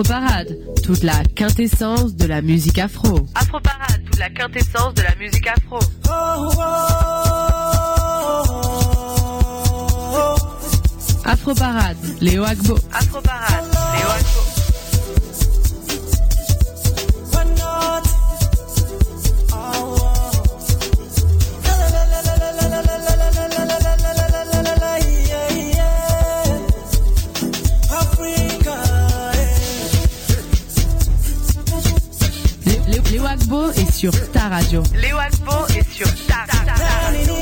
Afroparade, toute la quintessence de la musique afro. Afroparade, toute la quintessence de la musique afro. Afroparade, Léo Agbo. Afroparade. sur radio. Léo Alpo est sur ta, radio.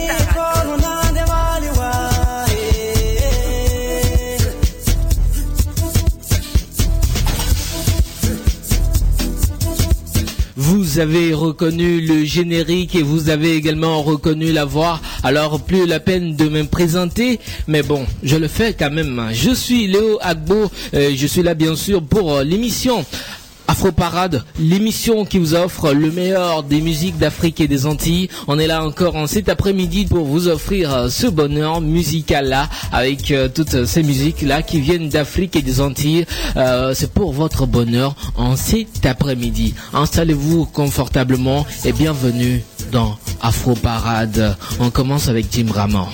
Vous avez reconnu le générique et vous avez également reconnu la voix. Alors plus la peine de me présenter, mais bon, je le fais quand même. Je suis Léo Agbo, euh, je suis là bien sûr pour euh, l'émission Afro Parade, l'émission qui vous offre le meilleur des musiques d'Afrique et des Antilles. On est là encore en cet après-midi pour vous offrir euh, ce bonheur musical-là avec euh, toutes ces musiques-là qui viennent d'Afrique et des Antilles. Euh, c'est pour votre bonheur en cet après-midi. Installez-vous confortablement et bienvenue dans Afro Parade. On commence avec Jim Raman.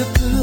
the blue.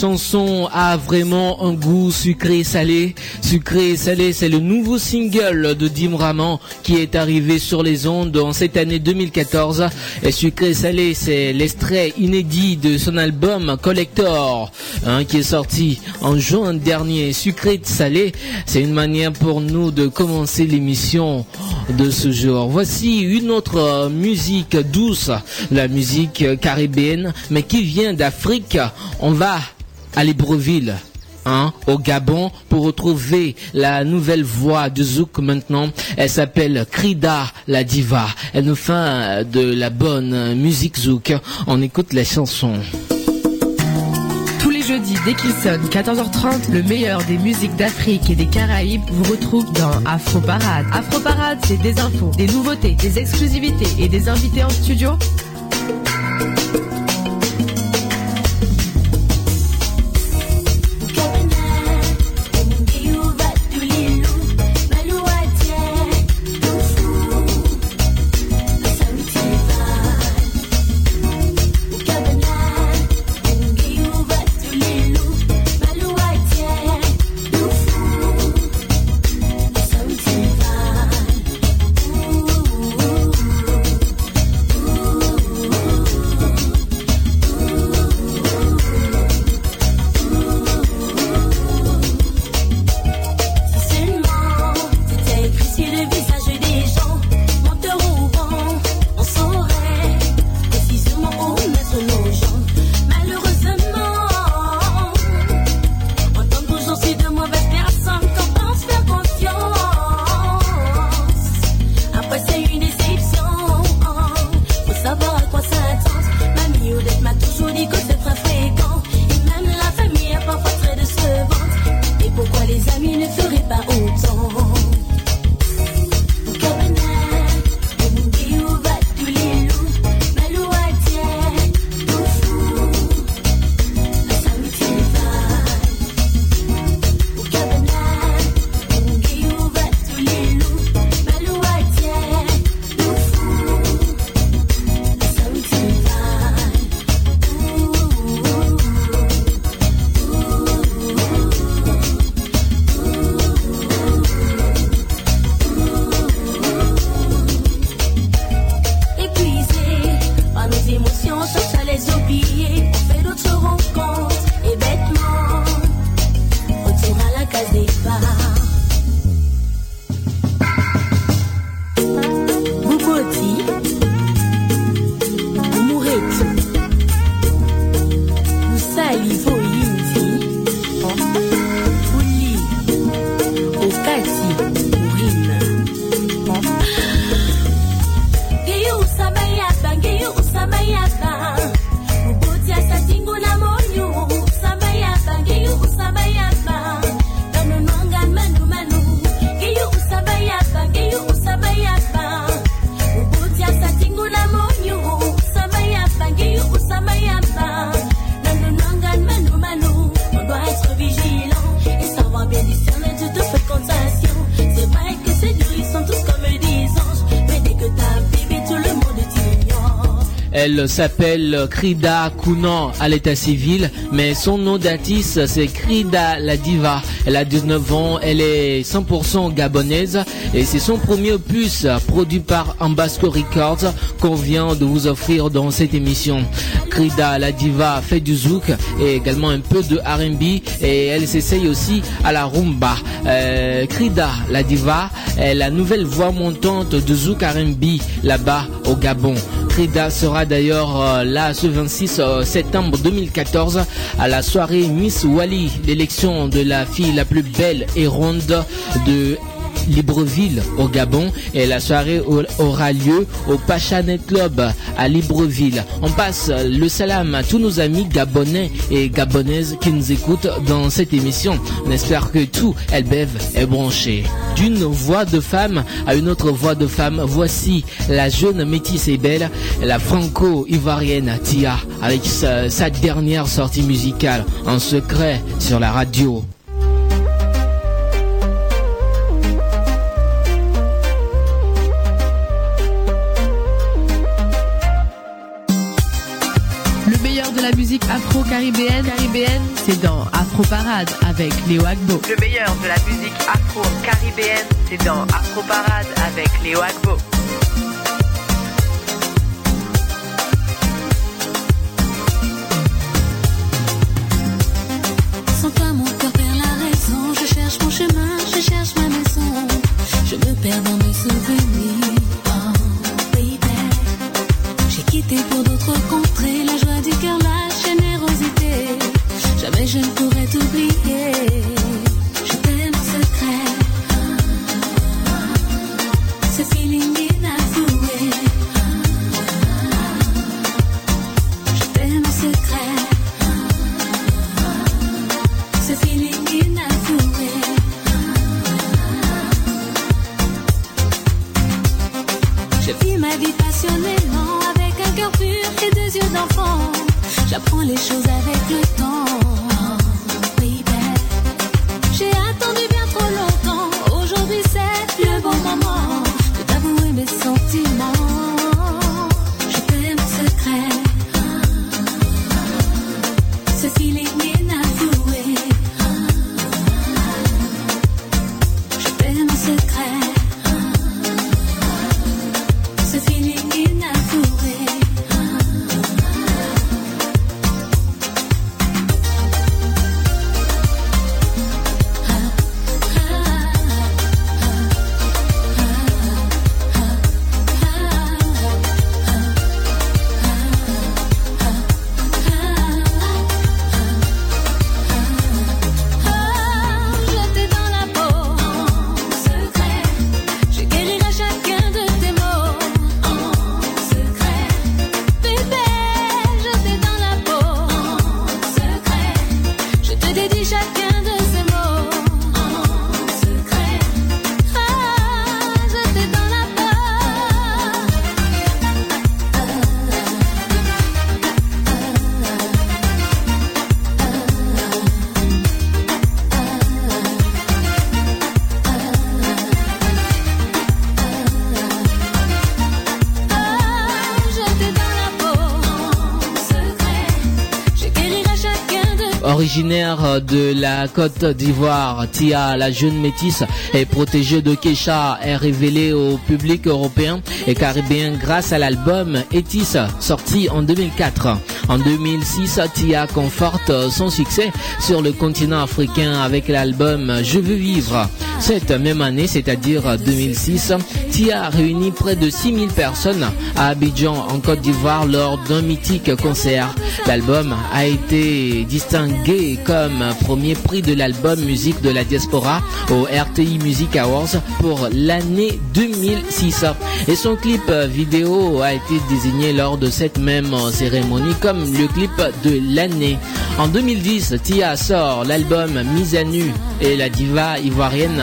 Chanson a vraiment un goût sucré salé. Sucré salé, c'est le nouveau single de Dim Raman qui est arrivé sur les ondes en cette année 2014. Et sucré salé, c'est l'extrait inédit de son album Collector hein, qui est sorti en juin dernier. Sucré salé, c'est une manière pour nous de commencer l'émission de ce jour. Voici une autre musique douce, la musique caribéenne, mais qui vient d'Afrique on va à Libreville. Hein, au Gabon pour retrouver la nouvelle voix de Zouk maintenant. Elle s'appelle Krida la diva. Elle nous fait de la bonne musique Zouk. On écoute les chansons. Tous les jeudis, dès qu'il sonne 14h30, le meilleur des musiques d'Afrique et des Caraïbes vous retrouve dans Afro Parade. Afro Parade, c'est des infos, des nouveautés, des exclusivités et des invités en studio s'appelle Krida Kounan à l'état civil, mais son nom d'artiste c'est Krida la diva. Elle a 19 ans, elle est 100% gabonaise et c'est son premier opus produit par Ambasco Records qu'on vient de vous offrir dans cette émission. Krida la diva fait du zouk et également un peu de R&B et elle s'essaye aussi à la rumba. Euh, Krida la diva est la nouvelle voix montante de zouk R&B là-bas au Gabon. Sera d'ailleurs euh, là ce 26 euh, septembre 2014 à la soirée Miss Wally, l'élection de la fille la plus belle et ronde de Libreville au Gabon et la soirée aura lieu au Pachanet Club à Libreville. On passe le salam à tous nos amis gabonais et gabonaises qui nous écoutent dans cette émission. On espère que tout Elbev est branché. D'une voix de femme à une autre voix de femme, voici la jeune métisse et belle, la franco-ivoirienne Tia, avec sa dernière sortie musicale en secret sur la radio. Afro-caribéenne, caribéenne, c'est dans Afro Parade avec Léo Agbo. Le meilleur de la musique afro-caribéenne, c'est dans Afro Parade avec Léo Agbo. Sans toi, mon cœur perd la raison. Je cherche mon chemin, je cherche ma maison. Je me perds dans mes De la Côte d'Ivoire, Tia, la jeune métisse, est protégée de Kesha, est révélée au public européen et caribéen grâce à l'album Etis, sorti en 2004. En 2006, Tia conforte son succès sur le continent africain avec l'album Je veux vivre. Cette même année, c'est-à-dire 2006, Tia réunit près de 6000 personnes à Abidjan, en Côte d'Ivoire, lors d'un mythique concert. L'album a été distingué comme premier prix de l'album musique de la diaspora au RTI Music Awards pour l'année 2006. Et son clip vidéo a été désigné lors de cette même cérémonie comme le clip de l'année. En 2010, Tia sort l'album Mise à nu et la diva ivoirienne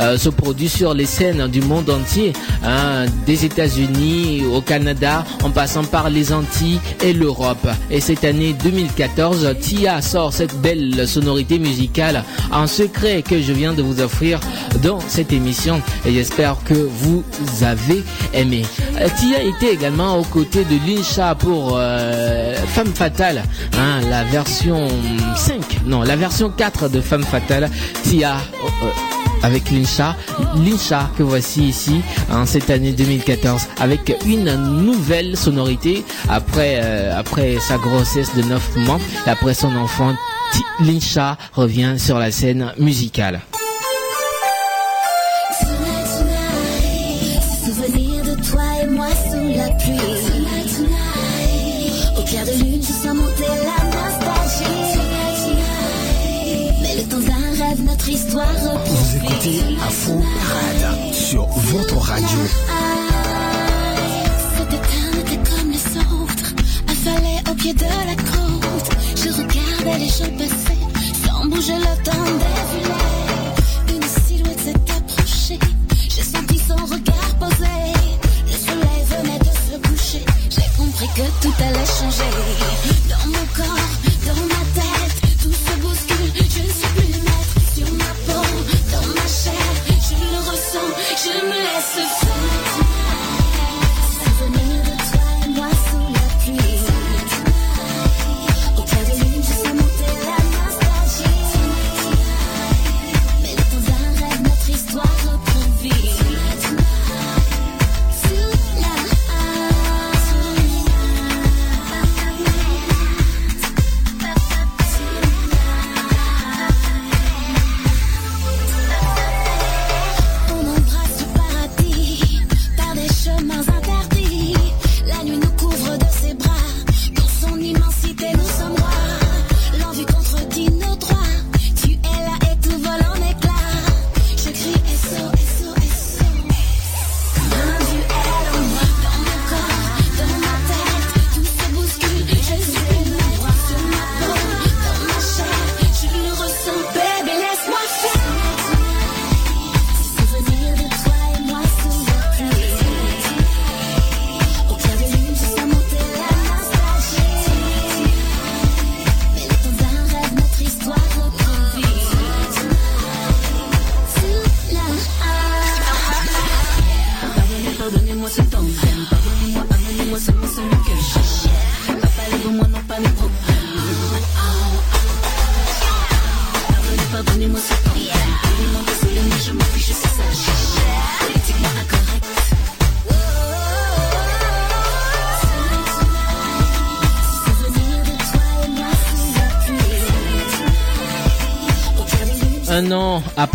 euh, se produit sur les scènes du monde entier, hein, des États-Unis au Canada, en passant par les Antilles et l'Europe. Et cette année 2014, Tia sort cette belle sonorité musicale en secret que je viens de vous offrir dans cette émission et j'espère que vous avez aimé. Euh, Tia était également aux côtés de Linsha pour euh, Femme Fatale, hein, la version 5, non, la version 4 de Femme Fatale. Tia euh, avec Linsha, Linsha que voici ici en cette année 2014 avec une nouvelle sonorité après euh, après sa grossesse de 9 mois après son enfant Linsha revient sur la scène musicale. Écoutez Afro Parade sur votre radio. C'était comme les autres, affalé au pied de la côte. Je regardais les jours passer, sans bouger le temps défilé. Une silhouette s'est approchée, j'ai senti son regard posé. Le soleil venait de se coucher, j'ai compris que tout allait changer. Dans mon corps, je me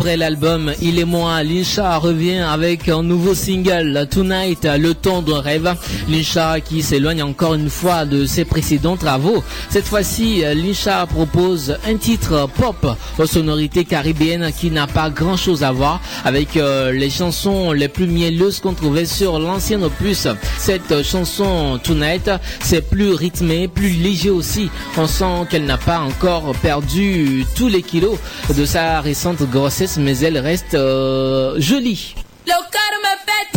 l'album Il est moi, Linsha revient avec un nouveau single Tonight, le ton de rêve. Linsha qui s'éloigne encore une fois de ses précédents travaux. Cette fois-ci, Linsha propose un titre pop aux sonorités caribéennes qui n'a pas grand chose à voir avec euh, les chansons les plus mielleuses qu'on trouvait sur l'ancien opus. Cette chanson Tonight, c'est plus rythmé, plus léger aussi. On sent qu'elle n'a pas encore perdu tous les kilos de sa récente grossesse, mais elle reste euh, jolie. Le corps me fait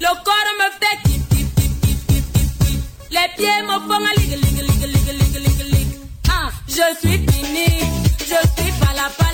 Le corps me fait Les pieds me font un. Ah, je suis fini, je suis pas la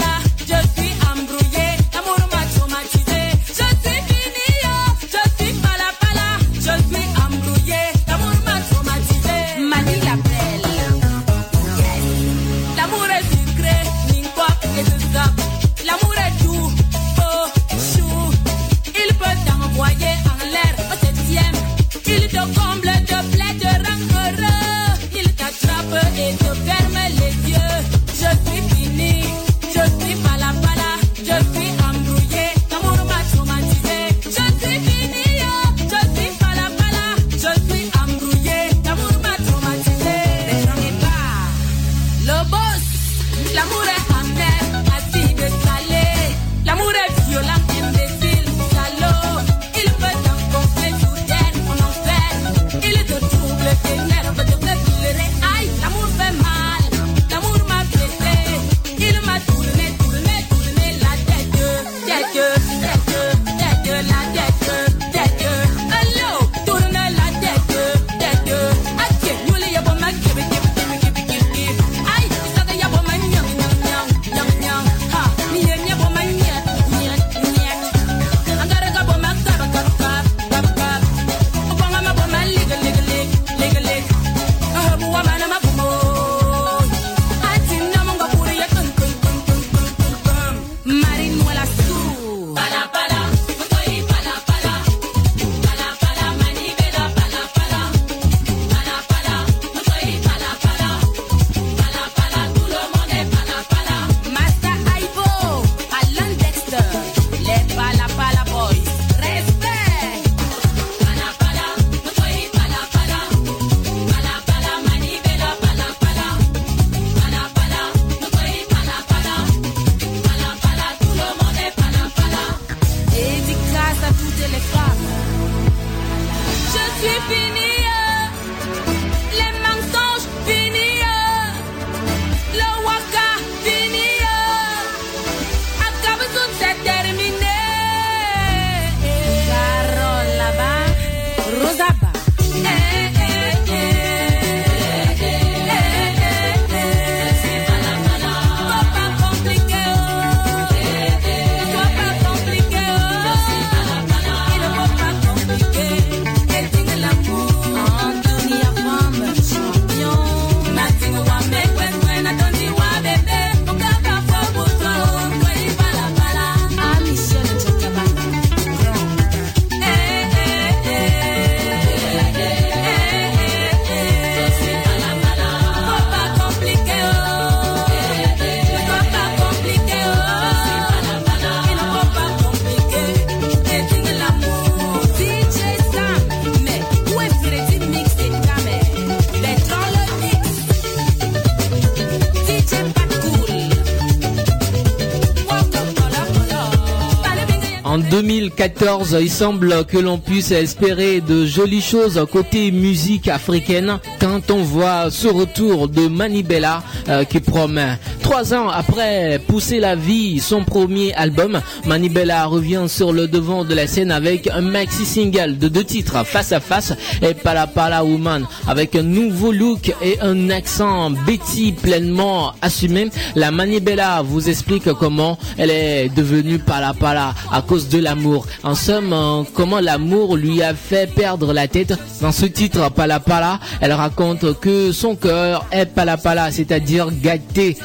2014, il semble que l'on puisse espérer de jolies choses côté musique africaine quand on voit ce retour de Manibella euh, qui promet. Trois ans après Pousser la vie, son premier album, Manibella revient sur le devant de la scène avec un maxi single de deux titres, Face à Face et Pala Pala Woman, avec un nouveau look et un accent Betty pleinement assumé. La Manibella vous explique comment elle est devenue Pala Pala à cause de l'amour. En somme, euh, comment l'amour lui a fait perdre la tête. Dans ce titre, Pala Pala, elle raconte que son cœur est Pala Pala, c'est-à-dire gâté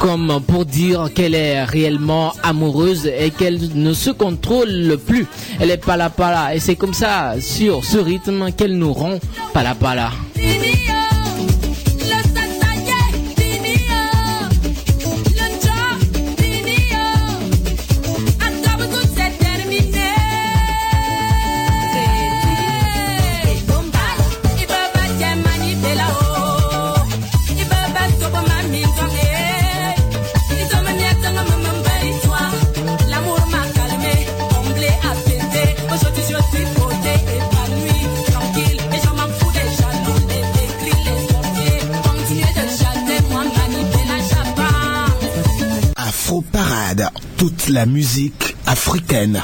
comme pour dire qu'elle est réellement amoureuse et qu'elle ne se contrôle plus. Elle est pala pala et c'est comme ça, sur ce rythme, qu'elle nous rend pala toute la musique africaine.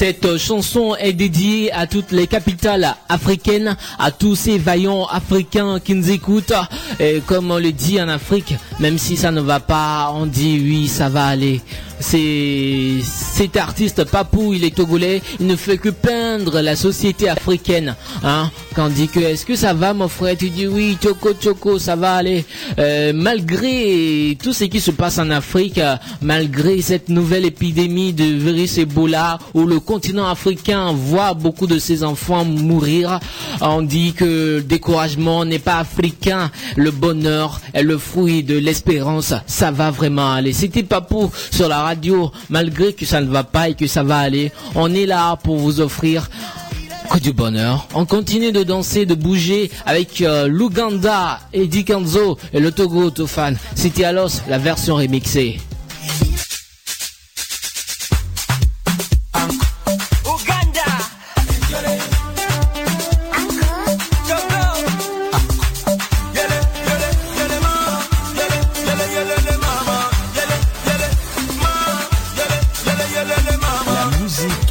Cette chanson est dédiée à toutes les capitales africaines, à tous ces vaillants africains qui nous écoutent. Et comme on le dit en Afrique, même si ça ne va pas, on dit oui, ça va aller. C'est cet artiste papou, il est togolais, il ne fait que peindre la société africaine. Quand on dit que est-ce que ça va mon frère, tu dis oui, choco choco, ça va aller. Euh, malgré tout ce qui se passe en Afrique, euh, malgré cette nouvelle épidémie de virus Ebola, où le continent africain voit beaucoup de ses enfants mourir, on dit que le découragement n'est pas africain, le bonheur est le fruit de l'espérance, ça va vraiment aller. C'était papou sur la radio, malgré que ça ne ne va pas et que ça va aller. On est là pour vous offrir que du bonheur. On continue de danser, de bouger avec euh, l'Ouganda, Eddie Kanzo et le Togo Tofan. C'était Alos, la version remixée. musique.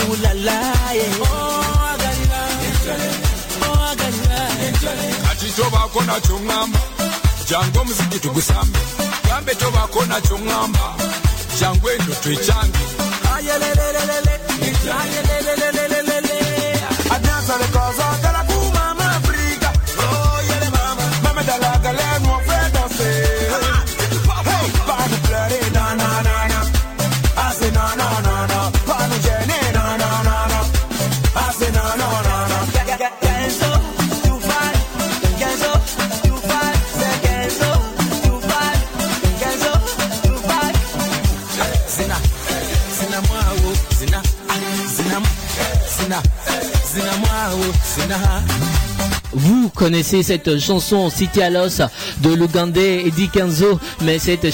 ooh la la, yeah. Oh enjoy, oh agalila, kati tobaako nakyo ŋŋamba jangu omuziki tugusambe gambe tobaako nakyo ŋŋamba jangu eno twekyange ayelelelelele ayelelelelelele adnansabekooza connaissez cette chanson City à l'os de l'Ougandais Eddie Kenzo, mais cette,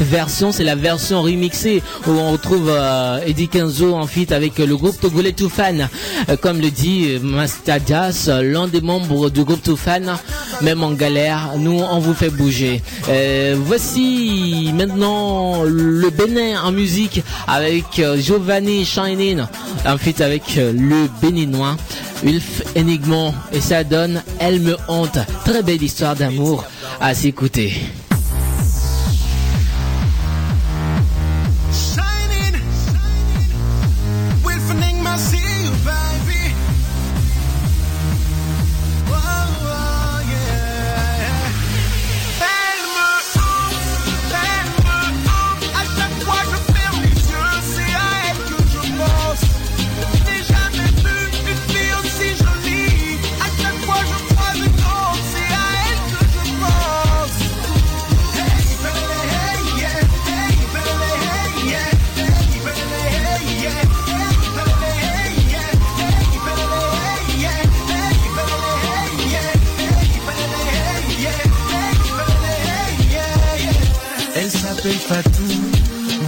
version, c'est la version remixée où on retrouve euh, Eddie Kenzo en feat avec le groupe Togolais Toufan. Euh, comme le dit euh, Mastadias, l'un des membres du groupe Toufan, même en galère, nous, on vous fait bouger. Euh, voici maintenant le Bénin en musique avec Giovanni Shining, en feat avec le Béninois. Ulf Enigmon et ça donne Elle me hante. Très belle histoire d'amour à s'écouter.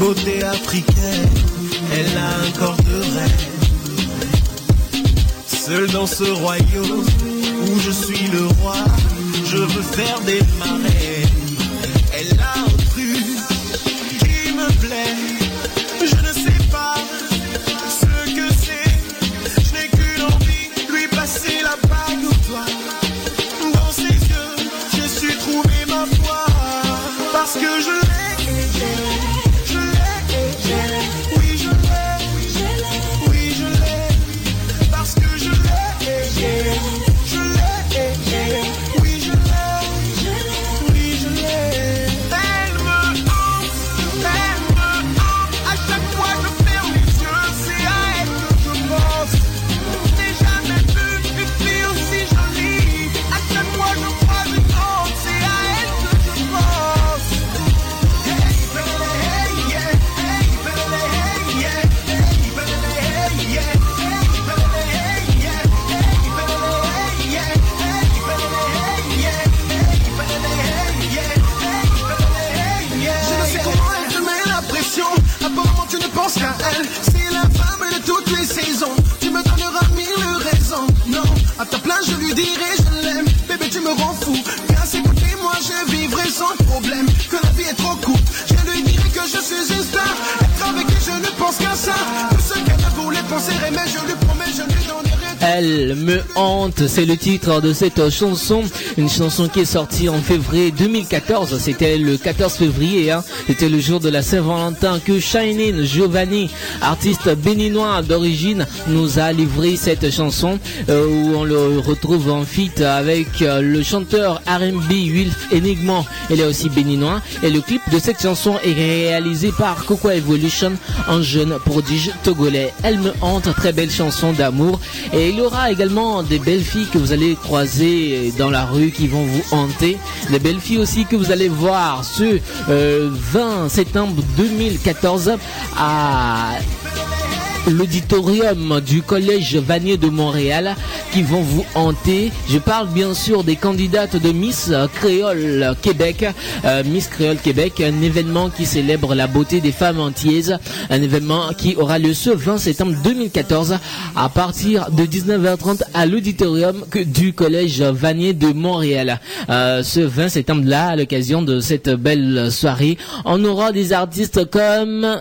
Côté elle a un corps de rêve. Seul dans ce royaume où je suis le roi, je veux faire des marais. Elle me hante, c'est le titre de cette chanson. Une chanson qui est sortie en février 2014. C'était le 14 février. Hein. C'était le jour de la Saint-Valentin que Shining Giovanni, artiste béninois d'origine, nous a livré cette chanson euh, où on le retrouve en feat avec euh, le chanteur R&B Wilf Enigma. Il est aussi béninois et le clip de cette chanson est réalisé par Coco Evolution, un jeune prodige togolais. Elle me hante, très belle chanson d'amour et aura également des belles filles que vous allez croiser dans la rue qui vont vous hanter. Des belles filles aussi que vous allez voir ce euh, 20 septembre 2014 à l'auditorium du collège Vanier de Montréal qui vont vous hanter. Je parle bien sûr des candidates de Miss Créole Québec, euh, Miss Créole Québec, un événement qui célèbre la beauté des femmes antillaises, un événement qui aura lieu ce 20 septembre 2014 à partir de 19h30 à l'auditorium du collège Vanier de Montréal. Euh, ce 20 septembre là, à l'occasion de cette belle soirée, on aura des artistes comme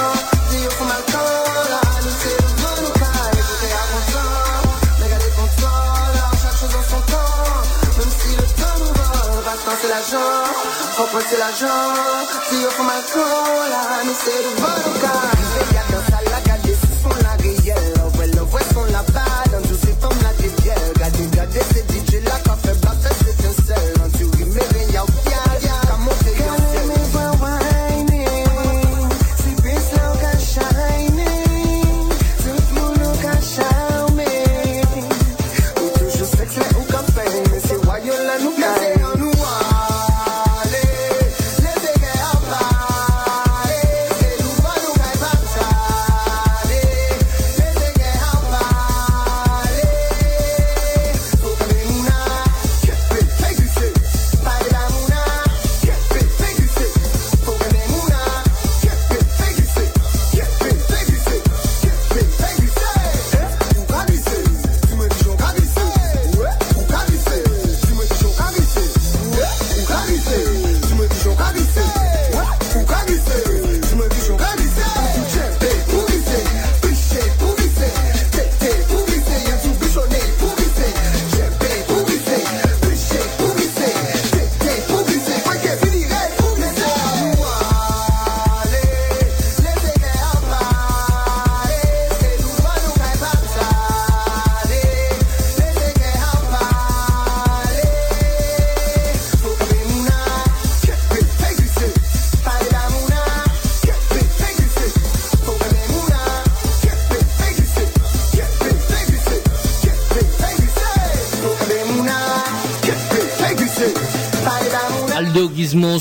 va, passion c'est l'argent, faut que moi c'est l'argent, dis au fond ma là, nous c'est le bon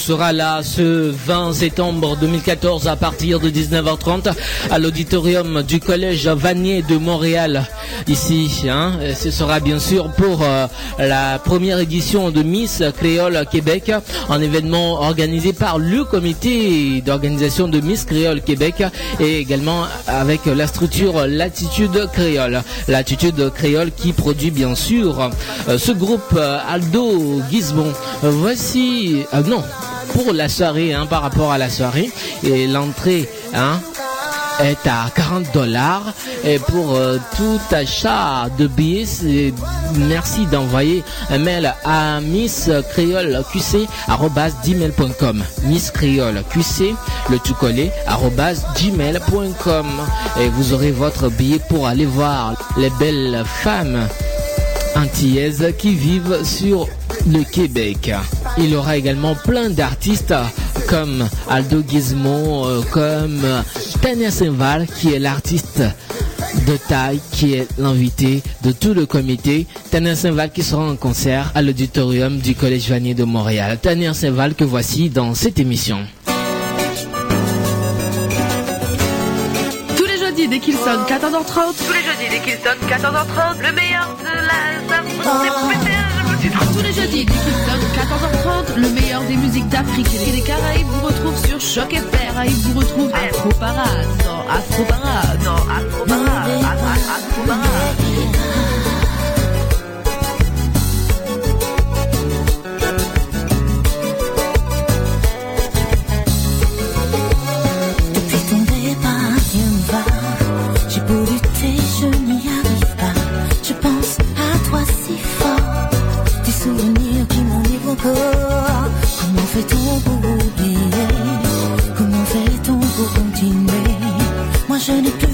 sera là ce 20 septembre 2014 à partir de 19h30 à l'auditorium du collège Vanier de Montréal ici. Hein. Ce sera bien sûr pour euh, la première édition de Miss Créole Québec, un événement organisé par le comité d'organisation de Miss Créole Québec et également avec la structure Latitude Créole. Latitude Créole qui produit bien sûr euh, ce groupe euh, Aldo. Euh, Voici, non, pour la soirée, hein, par rapport à la soirée, et l'entrée, hein, est à 40 dollars. Et pour euh, tout achat de billets merci d'envoyer un mail à miss créole qc gmail.com miss créole qc le tout collé gmail.com et vous aurez votre billet pour aller voir les belles femmes antillaises qui vivent sur le Québec. Il y aura également plein d'artistes comme Aldo Gizmo, euh, comme Tania Saint-Val qui est l'artiste de taille, qui est l'invité de tout le comité. Tania Saint-Val qui sera en concert à l'auditorium du Collège Vanier de Montréal. Tania Saint-Val que voici dans cette émission. Tous les jeudis dès qu'il sonne 14h30. Tous les jeudis dès qu'il sonne 14h30. Le meilleur de la... C'est Tous les jeudis, dès qu'il sonne 14h30, le meilleur des musiques d'Afrique et des Caraïbes vous retrouve sur Choc FM. Caraïbes vous retrouve Afro Parade. Dans Afro Parade. Parade. Afro Parade. Fait-on pour oublier. Comment fait-on pour continuer? Moi je n'ai plus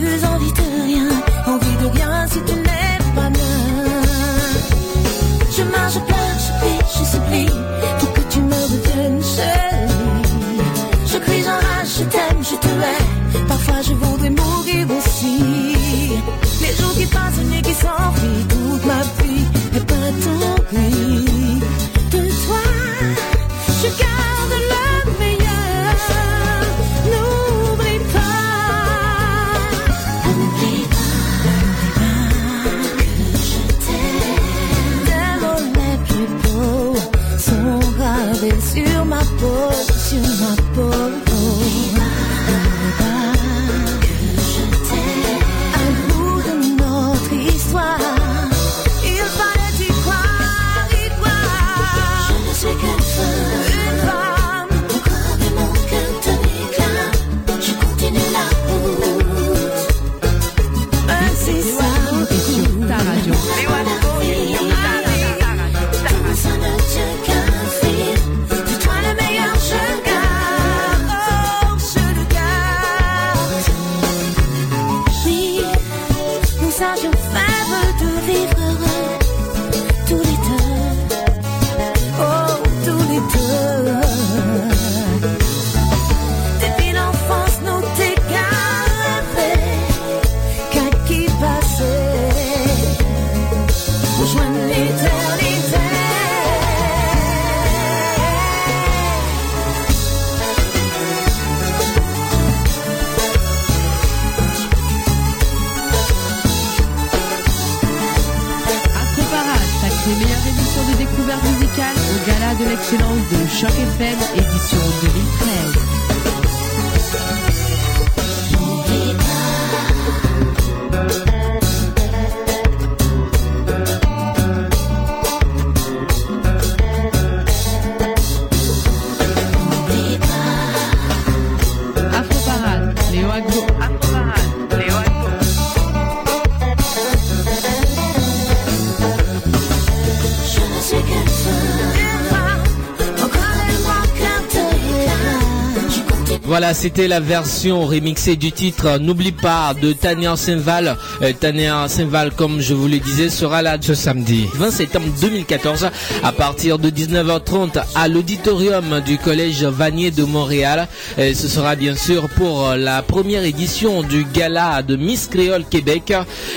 C'était la version remixée du titre N'oublie pas de Tania Saint-Val. Euh, Tania Saint-Val, comme je vous le disais, sera là ce samedi 20 septembre 2014 à partir de 19h30 à l'auditorium du collège Vanier de Montréal. Et ce sera bien sûr pour euh, la première édition du gala de Miss Créole Québec.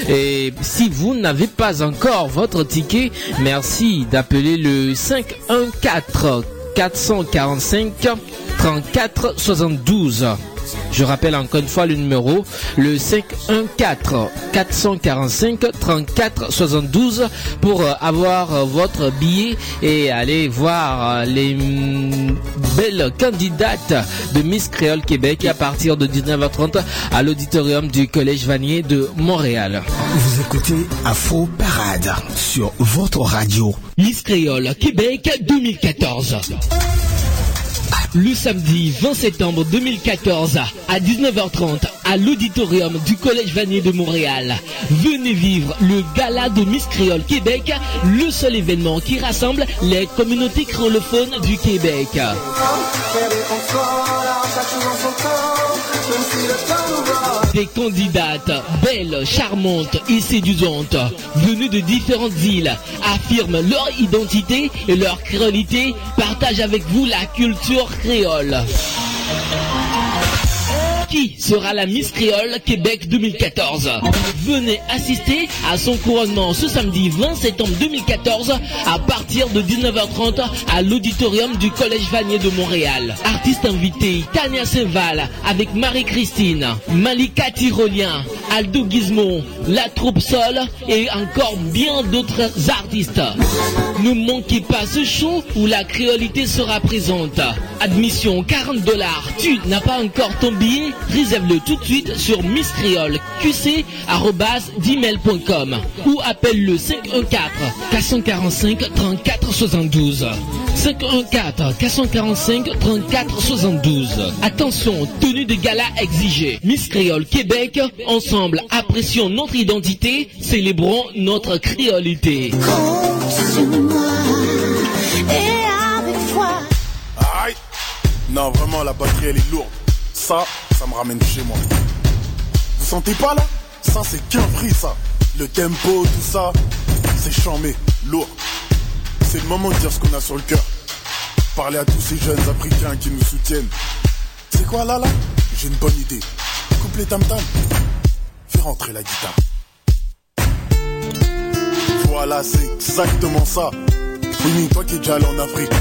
Et si vous n'avez pas encore votre ticket, merci d'appeler le 514 445 34 72. Je rappelle encore une fois le numéro, le 514 445 34 72 pour euh, avoir euh, votre billet et aller voir euh, les mm, belles candidates de Miss Créole Québec à partir de 19h30 à l'auditorium du Collège Vanier de Montréal. Vous écoutez Afro Parade sur votre radio. Miss Créole Québec 2014. Le samedi 20 septembre 2014 à 19h30 à l'auditorium du Collège Vanier de Montréal. Venez vivre le gala de Miss Créole Québec, le seul événement qui rassemble les communautés créolophones du Québec. Des candidates belles, charmantes et séduisantes, venues de différentes îles, affirment leur identité et leur créolité, partagent avec vous la culture créole. Qui sera la Miss Créole Québec 2014 Venez assister à son couronnement ce samedi 20 septembre 2014 à partir de 19h30 à l'auditorium du Collège Vanier de Montréal. Artistes invités, Tania Seval avec Marie-Christine, Malika Tyrolien, Aldo Gizmo, La Troupe Sol et encore bien d'autres artistes. Ne manquez pas ce show où la créolité sera présente. Admission 40 dollars. Tu n'as pas encore ton billet? Réserve-le tout de suite sur misskreolqc.com ou appelle le 514 445 34 72. 514 445 34 72. Attention, tenue de gala exigée. Miss Créole Québec, ensemble apprécions notre identité, célébrons notre créolité. Et avec foi. Aïe Non, vraiment, la batterie, elle est lourde. Ça, ça me ramène chez moi. Vous sentez pas là? Ça, c'est qu'un prix, ça. Le tempo, tout ça, c'est chambé, lourd. C'est le moment de dire ce qu'on a sur le cœur. Parler à tous ces jeunes africains qui nous soutiennent. C'est quoi là, là? J'ai une bonne idée. Coupe les tam-tam. Fais rentrer la guitare. Voilà, c'est exactement ça. Fouini, toi qui es déjà allé en Afrique,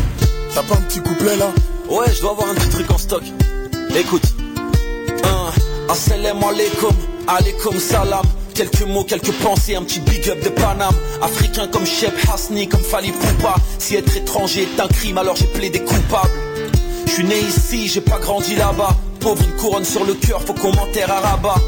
t'as pas un petit couplet là? Ouais, je dois avoir un petit truc en stock. Écoute. Alaikum, alaikum salam. Quelques mots, quelques pensées, un petit big up de Paname. Africain comme Shep Hasni, comme Fali Poupa. Si être étranger est un crime, alors j'ai plaidé coupable. Je suis né ici, j'ai pas grandi là-bas. Pauvre, une couronne sur le cœur, faut qu'on m'enterre à Rabat.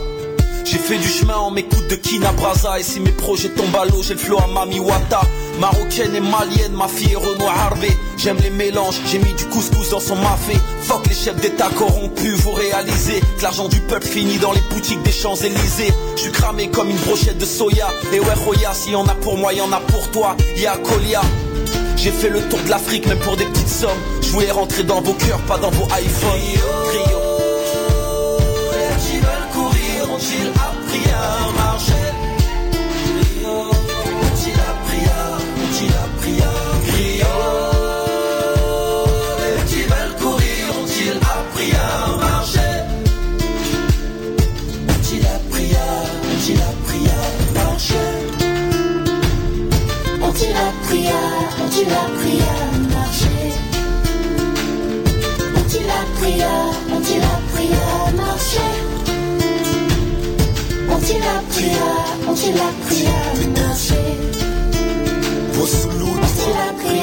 J'ai fait du chemin en m'écoute de Kina Braza. Et si mes projets tombent à l'eau, j'ai le flow à Mami Wata. Marocaine et malienne, ma fille est Renoir Harvey. J'aime les mélanges, j'ai mis du couscous dans son mafé. Fuck les chefs d'état corrompus, vous réalisez Que l'argent du peuple finit dans les boutiques des Champs-Élysées. Je suis cramé comme une brochette de soya. Et ouais Roya, s'il y en a pour moi, y en a pour toi. Y'a Colia j'ai fait le tour de l'Afrique même pour des petites sommes. Je voulais rentrer dans vos cœurs, pas dans vos iPhones Rio Les petits veulent courir, ont-ils appris à marcher À, ont-ils appris à marcher Ont-ils appris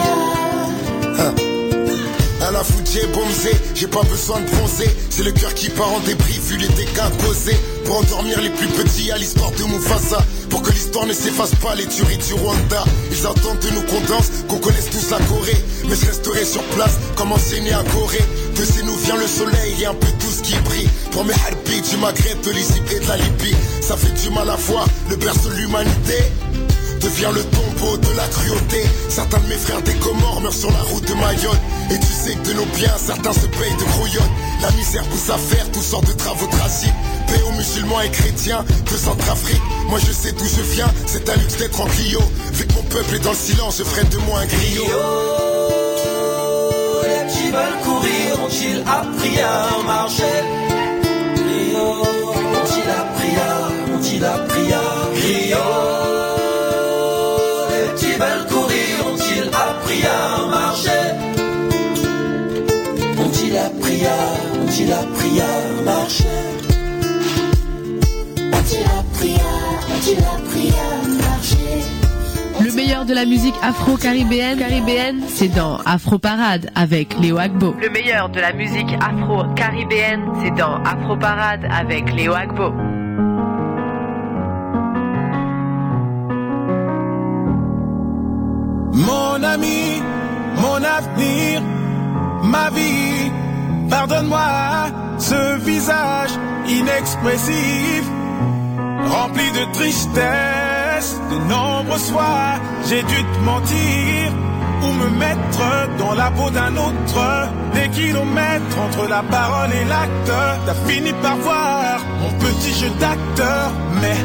à, la foutier bombsé, j'ai pas besoin de bronzer. C'est le cœur qui part en débris vu les dégâts causés. Pour endormir les plus petits à l'histoire de Mufasa. Pour que l'histoire ne s'efface pas, les tueries du Rwanda. Ils attendent de nous qu'on qu'on connaisse tous la Corée. Mais je resterai sur place, comme enseigné à Corée. De ces nous vient le soleil et un peu tout ce qui brille. Pour mes harpies du Maghreb, de l'Égypte et de la Libye. Ça fait du mal à voir, le berceau de l'humanité devient le tombeau de la cruauté. Certains de mes frères des Comores meurent sur la route de Mayotte. Et tu sais que de nos biens, certains se payent de grouillottes. La misère pousse à faire toutes sortes de travaux tragiques. Paix aux musulmans et chrétiens de Centrafrique. Moi je sais d'où je viens, c'est un luxe d'être en Clio. Vu que mon peuple est dans le silence, je ferai de moi un griot. Les petits veulent courir, ont-ils appris à marcher? Rio, ont-ils appris à, ont-ils appris à Les petits veulent courir, ont-ils appris à marcher? Ont-ils appris à, ont-ils appris à à marcher Le meilleur de la musique afro-caribéenne, caribéenne, c'est dans Afro Parade avec Léo Agbo. Le meilleur de la musique afro-caribéenne, c'est dans Afro Parade avec Léo Agbo. Mon ami, mon avenir, ma vie, pardonne-moi ce visage inexpressif, rempli de tristesse. De nombreux soirs, j'ai dû te mentir ou me mettre dans la peau d'un autre. Des kilomètres entre la parole et l'acte, t'as fini par voir mon petit jeu d'acteur. Mais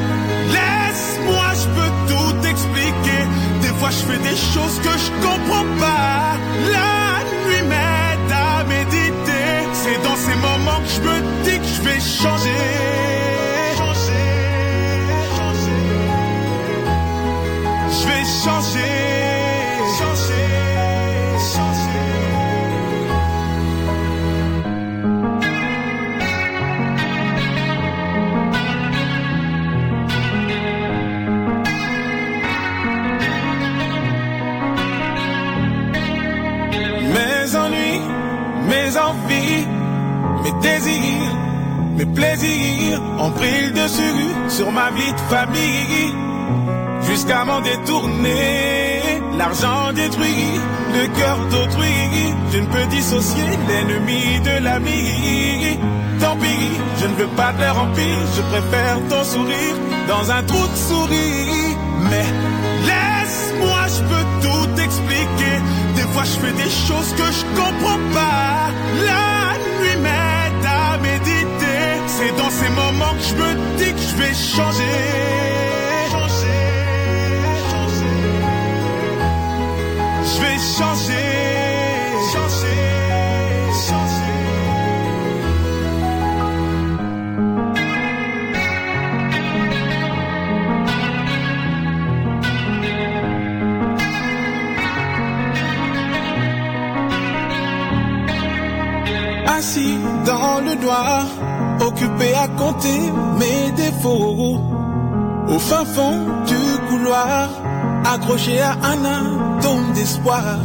laisse-moi, je peux tout expliquer. Des fois, je fais des choses que je comprends pas. La nuit m'aide à méditer. C'est dans ces moments que je me dis que je vais changer. Changer. Changer. Changer. Mes envies, mes désirs, mes plaisirs ont pris le dessus sur ma vie de famille. Jusqu'à m'en détourner, l'argent détruit le cœur d'autrui. Je ne peux dissocier l'ennemi de l'ami. Tant pis, je ne veux pas de leur empire, je préfère ton sourire dans un trou de souris. Mais laisse-moi, je peux tout expliquer. Des fois, je fais des choses que je comprends pas. La nuit m'aide à méditer. C'est dans ces moments que je me dis que je vais changer. Changer, Je vais changer. Changer, changer. Assis dans le noir, occupé à compter mes défauts. Au fin fond du couloir, accroché à un d'espoir.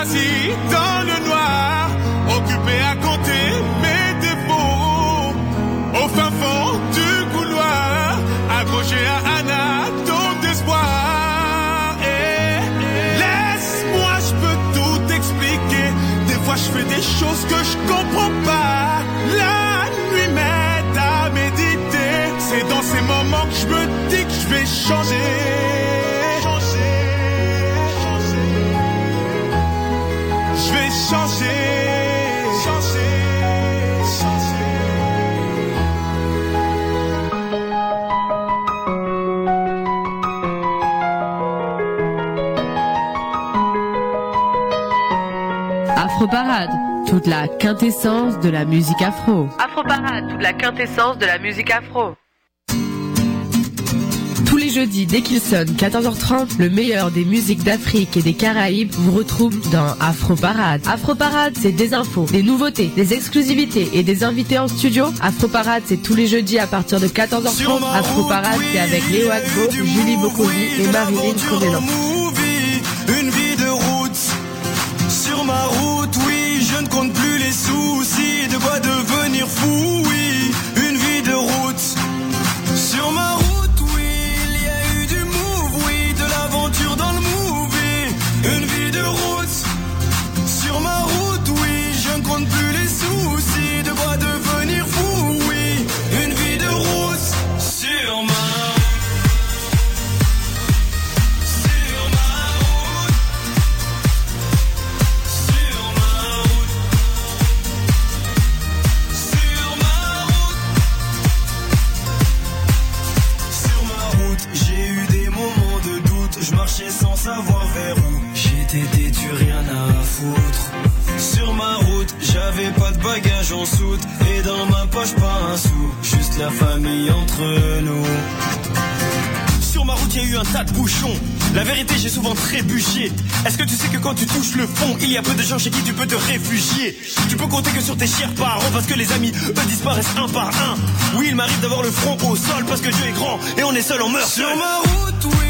Assis dans le noir, occupé à compter mes défauts. Au fin fond du couloir, accroché à un atome d'espoir. Et laisse-moi, je peux tout expliquer. Des fois, je fais des choses que je comprends pas. La nuit m'aide à méditer. C'est dans ces moments que je me dis que je vais. Changer, Afro Parade, toute la quintessence de la musique afro. Afro Parade, toute la quintessence de la musique afro. Tous les jeudis, dès qu'il sonne 14h30, le meilleur des musiques d'Afrique et des Caraïbes vous retrouve dans Afro Parade. Afro Parade, c'est des infos, des nouveautés, des exclusivités et des invités en studio. Afro Parade, c'est tous les jeudis à partir de 14h30. Afro Parade, c'est avec Léo Agbo, Julie Bokovi et Marilyn Covenant. Une vie de route sur ma route, vous de bagages en soute. Et dans ma poche, pas un sou. Juste la famille entre nous. Sur ma route, y a eu un tas de bouchons. La vérité, j'ai souvent trébuché. Est-ce que tu sais que quand tu touches le fond, il y a peu de gens chez qui tu peux te réfugier? Tu peux compter que sur tes chers parents parce que les amis, eux, disparaissent un par un. Oui, il m'arrive d'avoir le front au sol parce que Dieu est grand et on est seul, on meurt Sur ma route, oui,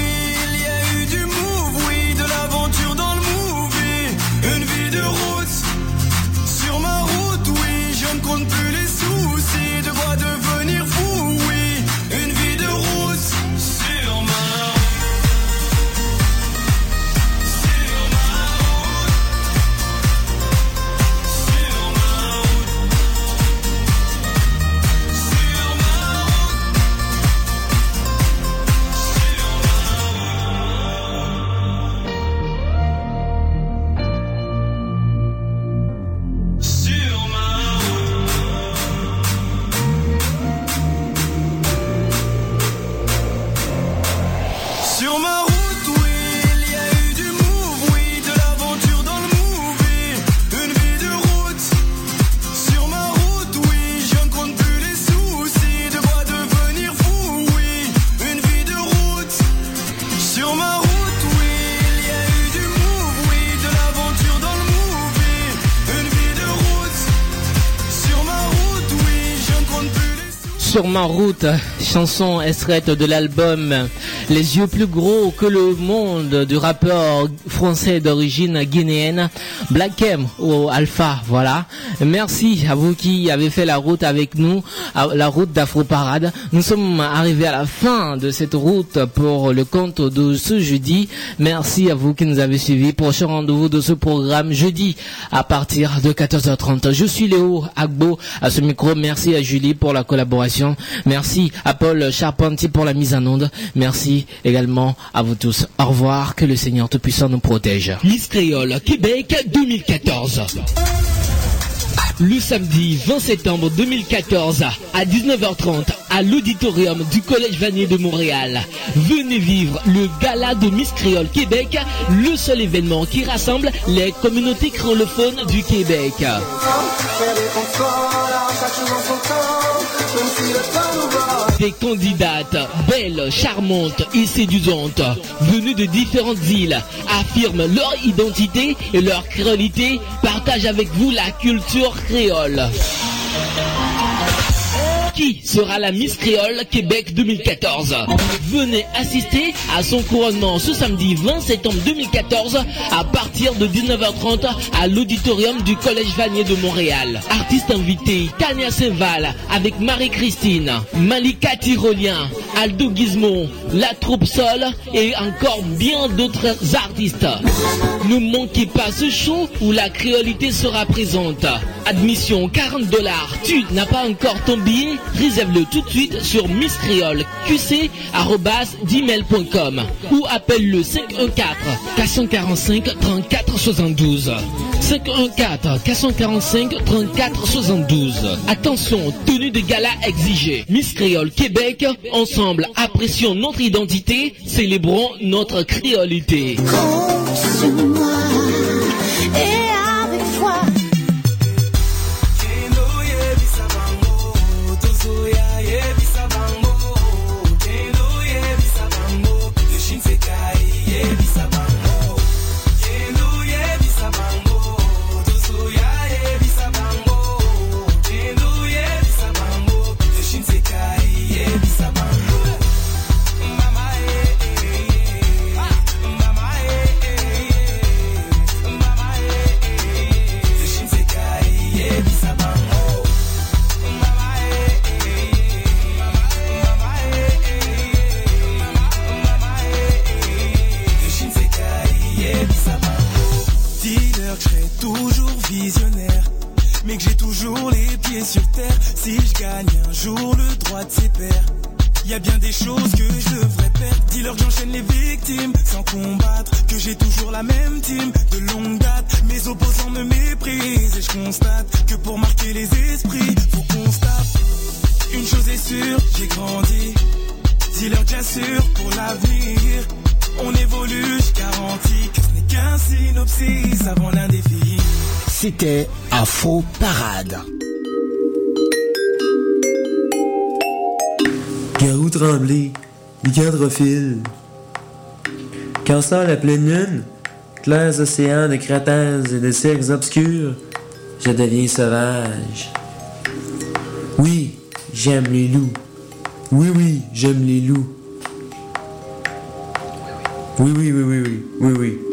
Sur ma route, chanson extraite de l'album Les yeux plus gros que le monde du rappeur français d'origine guinéenne Black M ou Alpha, voilà. Merci à vous qui avez fait la route avec nous, la route d'Afro Parade. Nous sommes arrivés à la fin de cette route pour le compte de ce jeudi. Merci à vous qui nous avez suivis. Prochain rendez-vous de ce programme jeudi à partir de 14h30. Je suis Léo Agbo à ce micro. Merci à Julie pour la collaboration. Merci à Paul Charpentier pour la mise en onde. Merci également à vous tous. Au revoir. Que le Seigneur Tout-Puissant nous protège. Québec 2014. Le samedi 20 septembre 2014 à 19h30 à l'auditorium du Collège Vanier de Montréal. Venez vivre le gala de Miss Créole Québec, le seul événement qui rassemble les communautés créolophones du Québec. Des candidates belles, charmantes et séduisantes, venues de différentes îles, affirment leur identité et leur créolité, partagent avec vous la culture créole. Qui sera la Miss Créole Québec 2014 Venez assister à son couronnement ce samedi 20 septembre 2014 à partir de 19h30 à l'auditorium du Collège Vanier de Montréal. Artistes invités, Tania Saint-Val avec Marie-Christine, Malika Tyrolien, Aldo Gizmo, La Troupe Sol et encore bien d'autres artistes. Ne manquez pas ce show où la créolité sera présente. Admission 40 dollars. Tu n'as pas encore ton billet? Réserve-le tout de suite sur misscreole.qc.com ou appelle le 514 445 34 72. 514 445 34 72. Attention, tenue de gala exigée. Miss Créole Québec, ensemble apprécions notre identité, célébrons notre créolité. sur C'était Afro Parade. Garou tremblé, lycanthrophile. Cancer la pleine lune, clairs océans de cratères et de cercles obscurs, je deviens sauvage. Oui, j'aime les loups. Oui, oui, j'aime les loups. Oui, oui, oui, oui, oui, oui, oui.